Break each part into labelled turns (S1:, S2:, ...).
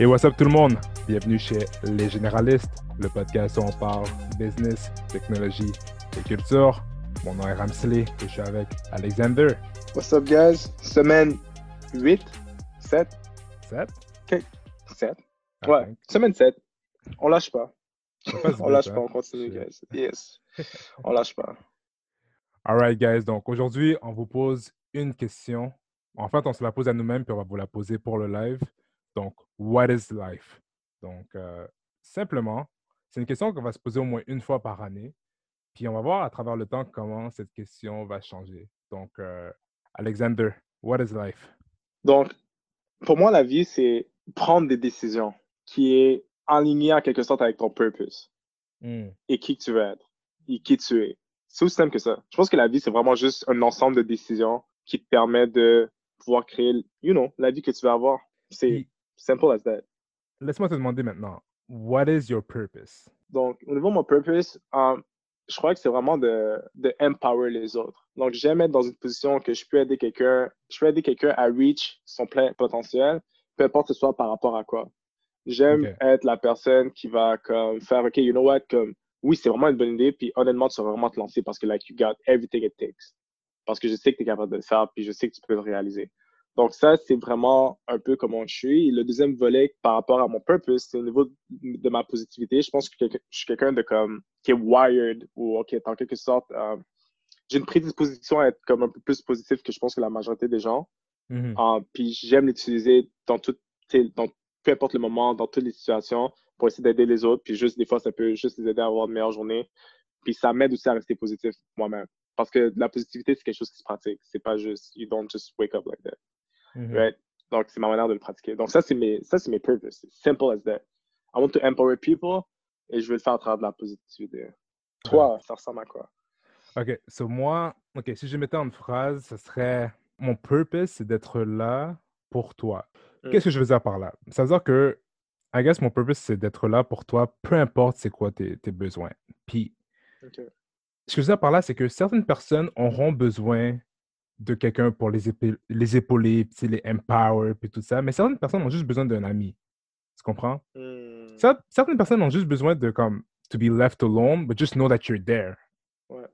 S1: Et what's up tout le monde? Bienvenue chez Les Généralistes, le podcast où on parle business, technologie et culture. Mon nom est Ramsley et je suis avec Alexander.
S2: What's up, guys? Semaine 8, 7,
S1: 7?
S2: 7.
S1: I
S2: Ouais,
S1: think.
S2: semaine 7. On lâche pas. On lâche pas, on continue, guys. Yes. On lâche pas.
S1: Alright, guys. Donc aujourd'hui, on vous pose une question. En fait, on se la pose à nous-mêmes puis on va vous la poser pour le live. Donc, what is life? Donc, euh, simplement, c'est une question qu'on va se poser au moins une fois par année. Puis on va voir à travers le temps comment cette question va changer. Donc, euh, Alexander, what is life?
S2: Donc, pour moi, la vie, c'est prendre des décisions qui est alignées en quelque sorte avec ton purpose
S1: Hmm,
S2: et qui tu veux être et qui tu es. C'est aussi simple que ça. Je pense que la vie, c'est vraiment juste un ensemble de décisions qui te permet de pouvoir créer, you know, la vie que tu veux avoir. C'est simple as that.
S1: Laisse-moi te demander maintenant, what is your purpose?
S2: Donc, au niveau de mon purpose, euh, je crois que c'est vraiment de, de empower les autres. Donc, j'aime être dans une position que je peux aider quelqu'un, je peux aider quelqu'un à reach son plein potentiel, peu importe ce soit par rapport à quoi. J'aime être la personne qui va comme faire, OK, you know what, comme, oui, c'est vraiment une bonne idée, puis honnêtement, tu vas vraiment te lancer parce que, like, you got everything it takes. Parce que je sais que tu es capable de le faire, puis je sais que tu peux le réaliser. Donc, ça, c'est vraiment un peu comment je suis. Et le deuxième volet par rapport à mon purpose, c'est au niveau de, ma positivité. Je pense que je suis quelqu'un de comme, qui est wired ou qui est en quelque sorte, euh, j'ai une prédisposition à être comme un peu plus positif que je pense que la majorité des gens.
S1: Mhm.
S2: Euh, puis j'aime l'utiliser dans tout, tu sais, dans peu importe le moment, dans toutes les situations, pour essayer d'aider les autres. Puis juste des fois, ça peut juste les aider à avoir une meilleure journée. Puis ça m'aide aussi à rester positif moi-même. Parce que la positivité, c'est quelque chose qui se pratique. C'est pas juste, you don't just wake up like that.
S1: Mhm.
S2: Right? Donc, c'est ma manière de le pratiquer. Donc, ça, c'est mes, ça, c'est mes purposes. C'est simple as that. I want to empower people et je veux le faire à travers de la positivité. Toi, ça ressemble à quoi?
S1: OK, so moi, OK, si je mettais en une phrase, ce serait mon purpose, c'est d'être là pour toi.
S2: Mm.
S1: Qu'est-ce que je veux dire par là? Ça veut dire que, I guess, mon purpose, c'est d'être là pour toi, peu importe c'est quoi tes, tes besoins. Puis,
S2: OK.
S1: ce que je veux dire par là, c'est que certaines personnes auront besoin de quelqu'un pour les, épau- les épauler, puis les empower, puis tout ça, mais certaines personnes ont juste besoin d'un ami. Tu comprends?
S2: Hmm.
S1: Cer- Certaines personnes ont juste besoin de, comme, to be left alone, but just know that you're there.
S2: Ouais.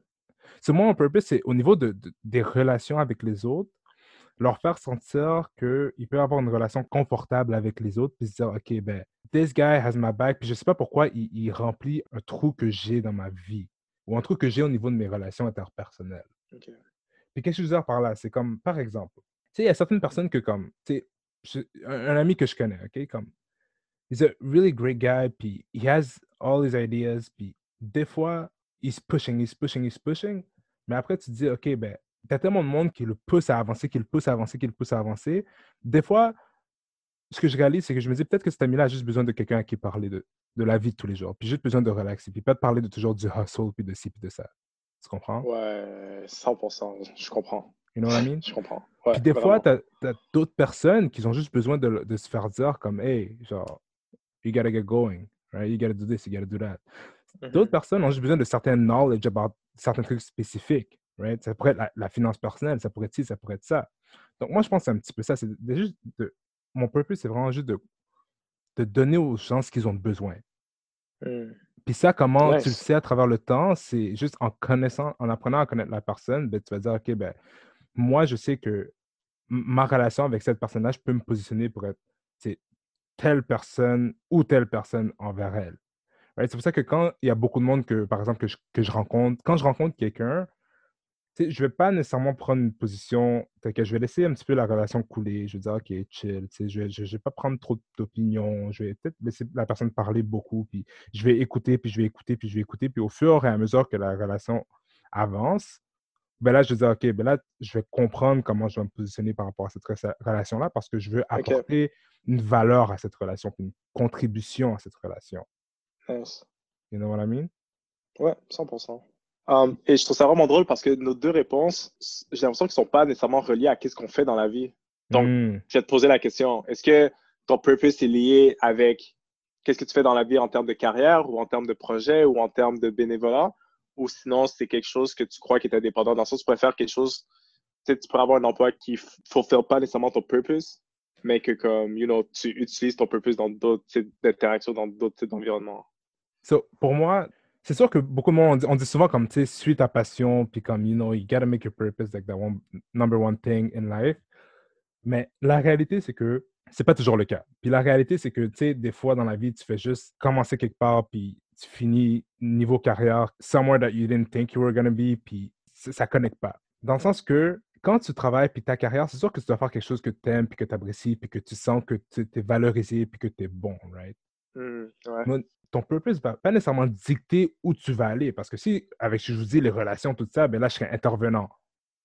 S1: C'est moi, mon purpose, c'est au niveau de, de- des relations avec les autres, leur faire sentir qu'ils peuvent avoir une relation confortable avec les autres, puis se dire, OK, ben, this guy has my back, puis je sais pas pourquoi il, il remplit un trou que j'ai dans ma vie, ou un trou que j'ai au niveau de mes relations interpersonnelles.
S2: OK.
S1: Puis qu'est-ce que je veux dire par là? C'est comme, par exemple, tu sais, il y a certaines personnes que, comme, tu sais, un, ami que je connais, OK, comme, he's a really great guy, puis he has all his ideas, puis des fois, he's pushing, he's pushing, he's pushing, mais après, tu te dis, OK, ben, t'as tellement de monde qui le pousse à avancer, qui le pousse à avancer, qui le pousse à avancer. Des fois, ce que je réalise, c'est que je me dis, peut-être que cet ami-là a juste besoin de quelqu'un à qui parler de, de la vie de tous les jours, puis juste besoin de relaxer, puis pas de parler de toujours du hustle, puis de ci, puis de ça. Tu comprends?
S2: Ouais, 100%. Je comprends.
S1: You know what I mean?
S2: Je comprends. Ouais,
S1: Puis des fois, tu as, d'autres personnes qui ont juste besoin de, se faire dire comme, hey, genre, you gotta get going, right? You gotta do this, you gotta do that. D'autres
S2: Mhm.
S1: personnes ont juste besoin de certains knowledge about certains trucs spécifiques, right? Ça pourrait être la, la finance personnelle, ça pourrait être ci, ça pourrait être ça. Donc, moi, je pense que c'est un petit peu ça. C'est juste de, mon purpose, c'est vraiment juste de, de donner aux gens ce qu'ils ont besoin.
S2: Hmm.
S1: Puis ça, comment tu le sais à travers le temps, c'est juste en connaissant, en apprenant à connaître la personne, ben, tu vas dire, OK, ben, moi, je sais que ma relation avec cette personne-là, je peux me positionner pour être telle personne ou telle personne envers elle. Right? C'est pour ça que quand il y a beaucoup de monde que, par exemple, que je, que je rencontre, quand je rencontre quelqu'un, sais, je ne vais pas nécessairement prendre une position telle que je vais laisser un petit peu la relation couler. Je vais dire, OK, chill. tu sais, Je ne vais, je, je vais pas prendre trop d'opinions. Je vais peut-être laisser la personne parler beaucoup. Puis je vais écouter, puis je vais écouter, puis je vais écouter. Puis au fur et à mesure que la relation avance, ben là, je vais dire, OK, ben là, je vais comprendre comment je vais me positionner par rapport à cette re- relation-là parce que je veux apporter une valeur à cette relation, une contribution à cette relation.
S2: Nice.
S1: You know what I mean?
S2: Ouais, 100%. Um, et je trouve ça vraiment drôle parce que nos deux réponses, j'ai l'impression qu'elles ne sont pas nécessairement reliées à qu'est-ce qu'on fait dans la vie. Donc,
S1: Hmm.
S2: Je vais te poser la question. Est-ce que ton purpose est lié avec qu'est-ce que tu fais dans la vie en termes de carrière ou en termes de projet ou en termes de bénévolat? Ou sinon, c'est quelque chose que tu crois qui est indépendant? Dans le sens, tu préfères quelque chose, tu sais, tu pourrais avoir un emploi qui ne fulfill pas nécessairement ton purpose. mais que comme, you know, tu utilises ton purpose dans d'autres types d'interactions, dans d'autres types d'environnements.
S1: So, pour moi, c'est sûr que beaucoup de monde, on dit, souvent comme, tu sais, suis ta passion, puis comme, you know, you gotta make your purpose like the one, number one thing in life. Mais la réalité, c'est que c'est pas toujours le cas. Puis la réalité, c'est que, tu sais, des fois dans la vie, tu fais juste commencer quelque part, puis tu finis niveau carrière somewhere that you didn't think you were gonna be, puis ça connecte pas. Dans le sens que quand tu travailles, puis ta carrière, c'est sûr que tu dois faire quelque chose que tu aimes, puis que tu apprécies, puis que tu sens que tu es valorisé, puis que tu es bon, right?
S2: Mmh, ouais
S1: ton purpose va pas nécessairement dicter où tu vas aller. Parce que si, avec, je vous dis, les relations, tout ça, ben là, je serais intervenant,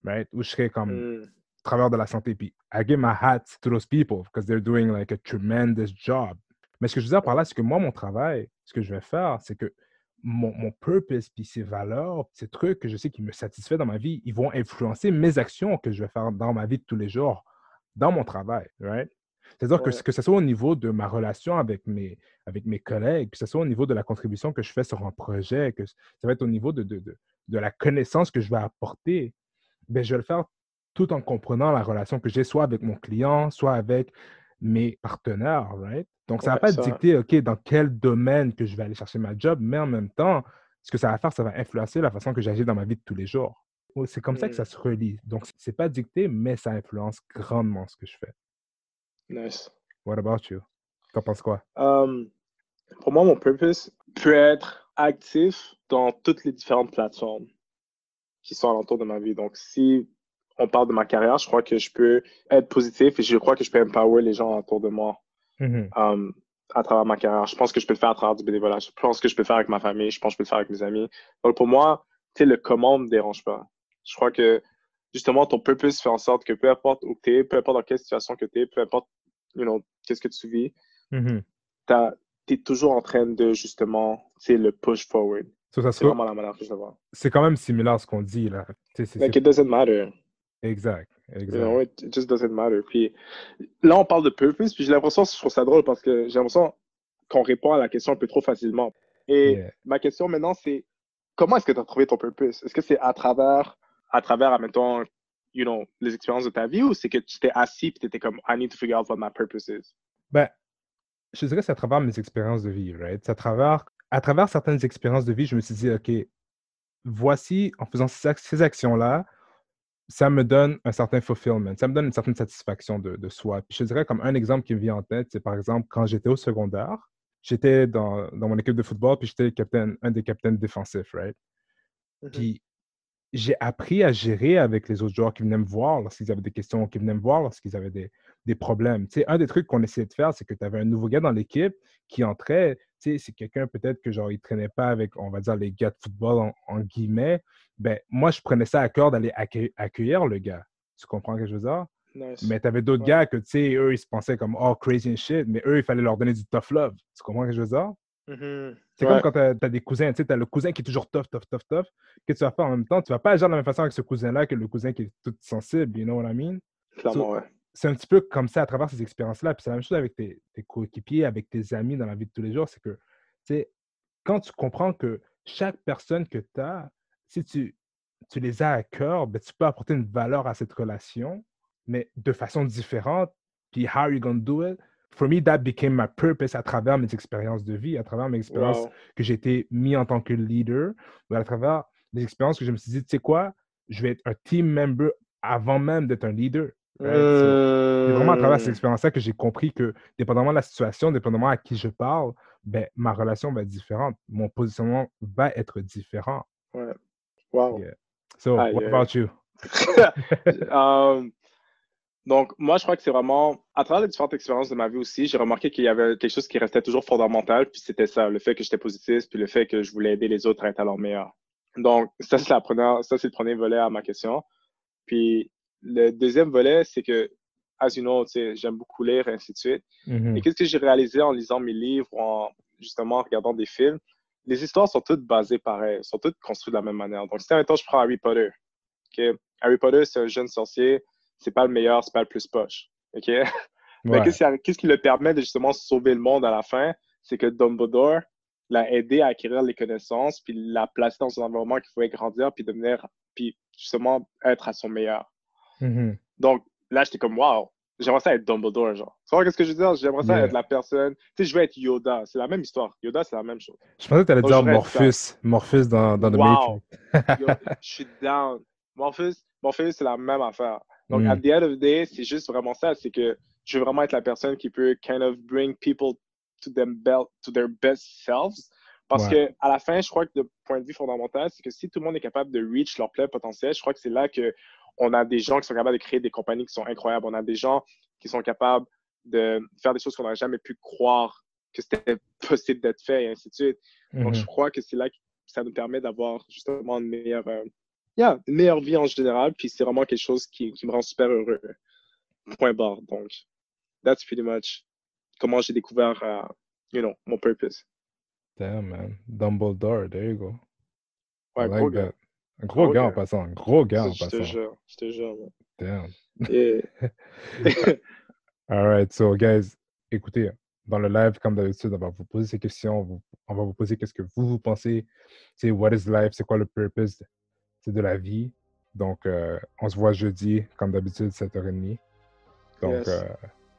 S1: right? Ou je serais comme mmh. travailleur de la santé. Puis, I give my hat to those people because they're doing like a tremendous job. Mais ce que je veux dire par là, c'est que moi, mon travail, ce que je vais faire, c'est que mon, mon, purpose, puis ces valeurs, ces trucs que je sais qui me satisfait dans ma vie, ils vont influencer mes actions que je vais faire dans ma vie de tous les jours, dans mon travail, right? C'est-à-dire que, que ce soit au niveau de ma relation avec mes, avec mes collègues, que ce soit au niveau de la contribution que je fais sur un projet, que ça va être au niveau de, de, de, la connaissance que je vais apporter, bien, je vais le faire tout en comprenant la relation que j'ai soit avec mon client, soit avec mes partenaires, right? Donc, ça ne va pas dicter, OK, dans quel domaine que je vais aller chercher ma job, mais en même temps, ce que ça va faire, ça va influencer la façon que j'agis dans ma vie de tous les jours. C'est comme ça que ça mmh. se relie. Donc, ce n'est pas dicté, mais ça influence grandement ce que je fais.
S2: Nice.
S1: What about you? T'en penses quoi?
S2: Um, pour moi, mon purpose peut être actif dans toutes les différentes plateformes qui sont alentour de ma vie. Donc, si on parle de ma carrière, je crois que je peux être positif et je crois que je peux empower les gens autour de moi
S1: mm-hmm.
S2: um, à travers ma carrière. Je pense que je peux le faire à travers du bénévolat. Je pense que je peux le faire avec ma famille. Je pense que je peux le faire avec mes amis. Donc, pour moi, tu sais, le comment me dérange pas. Je crois que justement, ton purpose fait en sorte que peu importe où tu es, peu importe dans quelle situation que tu es, peu importe you know, qu'est-ce que tu vis,
S1: mm-hmm.
S2: tu es toujours en train de justement, tu le push forward. c'est vraiment la manière que je le vois.
S1: C'est quand même similaire à ce qu'on dit là.
S2: Like it doesn't matter.
S1: Exact. exact.
S2: You know, it just doesn't matter. Puis là, on parle de purpose, puis j'ai l'impression, je trouve ça drôle parce que j'ai l'impression qu'on répond à la question un peu trop facilement. Et ma question maintenant, c'est comment est-ce que tu as trouvé ton purpose? Est-ce que c'est à travers, à travers, admettons, you know, les expériences de ta vie ou c'est que tu t'es assis et tu étais comme, I need to figure out what my purpose is?
S1: Ben, je dirais que c'est à travers mes expériences de vie, right? C'est à travers, à travers certaines expériences de vie, je me suis dit, OK, voici, en faisant ces, actions-là, ça me donne un certain fulfillment, ça me donne une certaine satisfaction de, de soi. Puis je dirais comme un exemple qui me vient en tête, c'est par exemple quand j'étais au secondaire, j'étais dans, dans, mon équipe de football, puis j'étais capitaine, un des capitaines défensifs, right? Mm-hmm. Puis j'ai appris à gérer avec les autres joueurs qui venaient me voir lorsqu'ils avaient des questions, qui venaient me voir lorsqu'ils avaient des, des problèmes. Tu sais, un des trucs qu'on essayait de faire, c'est que tu avais un nouveau gars dans l'équipe qui entrait. Tu sais, c'est quelqu'un peut-être que genre il traînait pas avec, on va dire, les gars de football en, guillemets. Ben, moi, je prenais ça à cœur d'aller accueillir, le gars. Tu comprends ce que je veux dire? Mais tu avais d'autres gars que, tu sais, eux, ils se pensaient comme, oh, crazy and shit, mais eux, il fallait leur donner du tough love. Tu comprends ce que je veux dire?
S2: Mm-hmm.
S1: C'est comme quand tu as, des cousins, tu sais, tu as le cousin qui est toujours tough, tough, tough, tough, que tu vas faire en même temps. Tu vas pas agir de la même façon avec ce cousin-là que le cousin qui est tout sensible, you know what I mean?
S2: Clairement, ouais.
S1: C'est un petit peu comme ça à travers ces expériences-là. Puis c'est la même chose avec tes, tes coéquipiers, avec tes amis dans la vie de tous les jours. C'est que, tu sais, quand tu comprends que chaque personne que tu as, si tu, tu les as à cœur, ben, tu peux apporter une valeur à cette relation, mais de façon différente. Puis, how are you going to do it? For me, that became my purpose à travers mes expériences de vie, à travers mes expériences que j'ai été mis en tant que leader, ou à travers des expériences que je me suis dit, tu sais quoi, je vais être un team member avant même d'être un leader. C'est vraiment à travers cette mmh. expérience-là que j'ai compris que, dépendamment de la situation, dépendamment à qui je parle, ben, ma relation va être différente. Mon positionnement va être différent.
S2: Ouais. Wow.
S1: So, what about you?
S2: um, donc, moi, je crois que c'est vraiment, à travers les différentes expériences de ma vie aussi, j'ai remarqué qu'il y avait quelque chose qui restait toujours fondamental, puis c'était ça, le fait que j'étais positif, puis le fait que je voulais aider les autres à être à leur meilleur. Donc, ça, c'est la première, ça, c'est le premier volet à ma question. Puis, le deuxième volet, c'est que, as you know, j'aime beaucoup lire, et ainsi de suite.
S1: Mm-hmm.
S2: Et qu'est-ce que j'ai réalisé en lisant mes livres, en, justement, en regardant des films? Les histoires sont toutes basées pareil, sont toutes construites de la même manière. Donc, si un temps, je prends Harry Potter. Harry Potter, c'est un jeune sorcier c'est pas le meilleur, c'est pas le plus poche. OK? Mais qu'est-ce qui, le permet de justement sauver le monde à la fin? C'est que Dumbledore l'a aidé à acquérir les connaissances, puis l'a placé dans un environnement qu'il pouvait grandir, puis devenir, puis justement être à son meilleur.
S1: Mm-hmm.
S2: Donc là, j'étais comme, wow, j'aimerais ça être Dumbledore, genre. Tu vois qu'est-ce que je veux dire? J'aimerais ça
S1: Yeah.
S2: être la personne. Tu sais, je veux être Yoda. C'est la même histoire. Yoda, c'est la même chose.
S1: Je pensais que tu allais dire Morpheus. Morpheus dans, dans The. Matrix.
S2: Yo, je suis down. Morpheus, Morpheus c'est la même affaire. Donc,
S1: Mm.
S2: at the end of the day, c'est juste vraiment ça. C'est que je veux vraiment être la personne qui peut kind of bring people to, them bel- to their best selves. Parce
S1: Ouais.
S2: que à la fin, je crois que de point de vue fondamental, c'est que si tout le monde est capable de reach leur plein potentiel, je crois que c'est là que on a des gens qui sont capables de créer des compagnies qui sont incroyables. On a des gens qui sont capables de faire des choses qu'on n'aurait jamais pu croire que c'était possible d'être fait et ainsi de suite. Donc,
S1: Mhm.
S2: je crois que c'est là que ça nous permet d'avoir justement une meilleure, euh, yeah, une meilleure vie en général. Puis c'est vraiment quelque chose qui, qui me rend super heureux. Point barre. Donc, that's pretty much comment j'ai découvert, euh, you know, mon purpose.
S1: Damn, man. Dumbledore, there you go.
S2: Ouais,
S1: like
S2: gros gars.
S1: that. Un gros
S2: Gros
S1: gars en
S2: gars.
S1: passant. Un gros gars en
S2: Je te
S1: passant.
S2: jure, je te jure. man.
S1: Damn.
S2: Et-
S1: All right, so guys, écoutez, dans le live, comme d'habitude, on va vous poser ces questions, on va vous poser qu'est-ce que vous, vous pensez, c'est what is life, c'est quoi le purpose? C'est de la vie. Donc, euh, on se voit jeudi, comme d'habitude, 7h30. Donc,
S2: Yes.
S1: euh,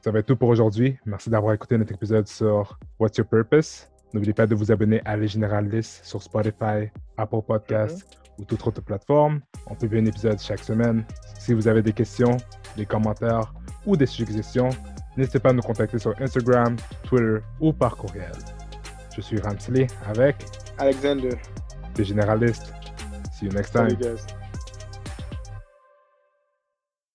S1: ça va être tout pour aujourd'hui. Merci d'avoir écouté notre épisode sur What's Your Purpose? N'oubliez pas de vous abonner à Les Généralistes sur Spotify, Apple Podcasts ou toute autre plateforme. On publie un épisode chaque semaine. Si vous avez des questions, des commentaires ou des suggestions, n'hésitez pas à nous contacter sur Instagram, Twitter ou par courriel. Je suis Ramsley avec
S2: Alexander,
S1: Les Généralistes. See you next time.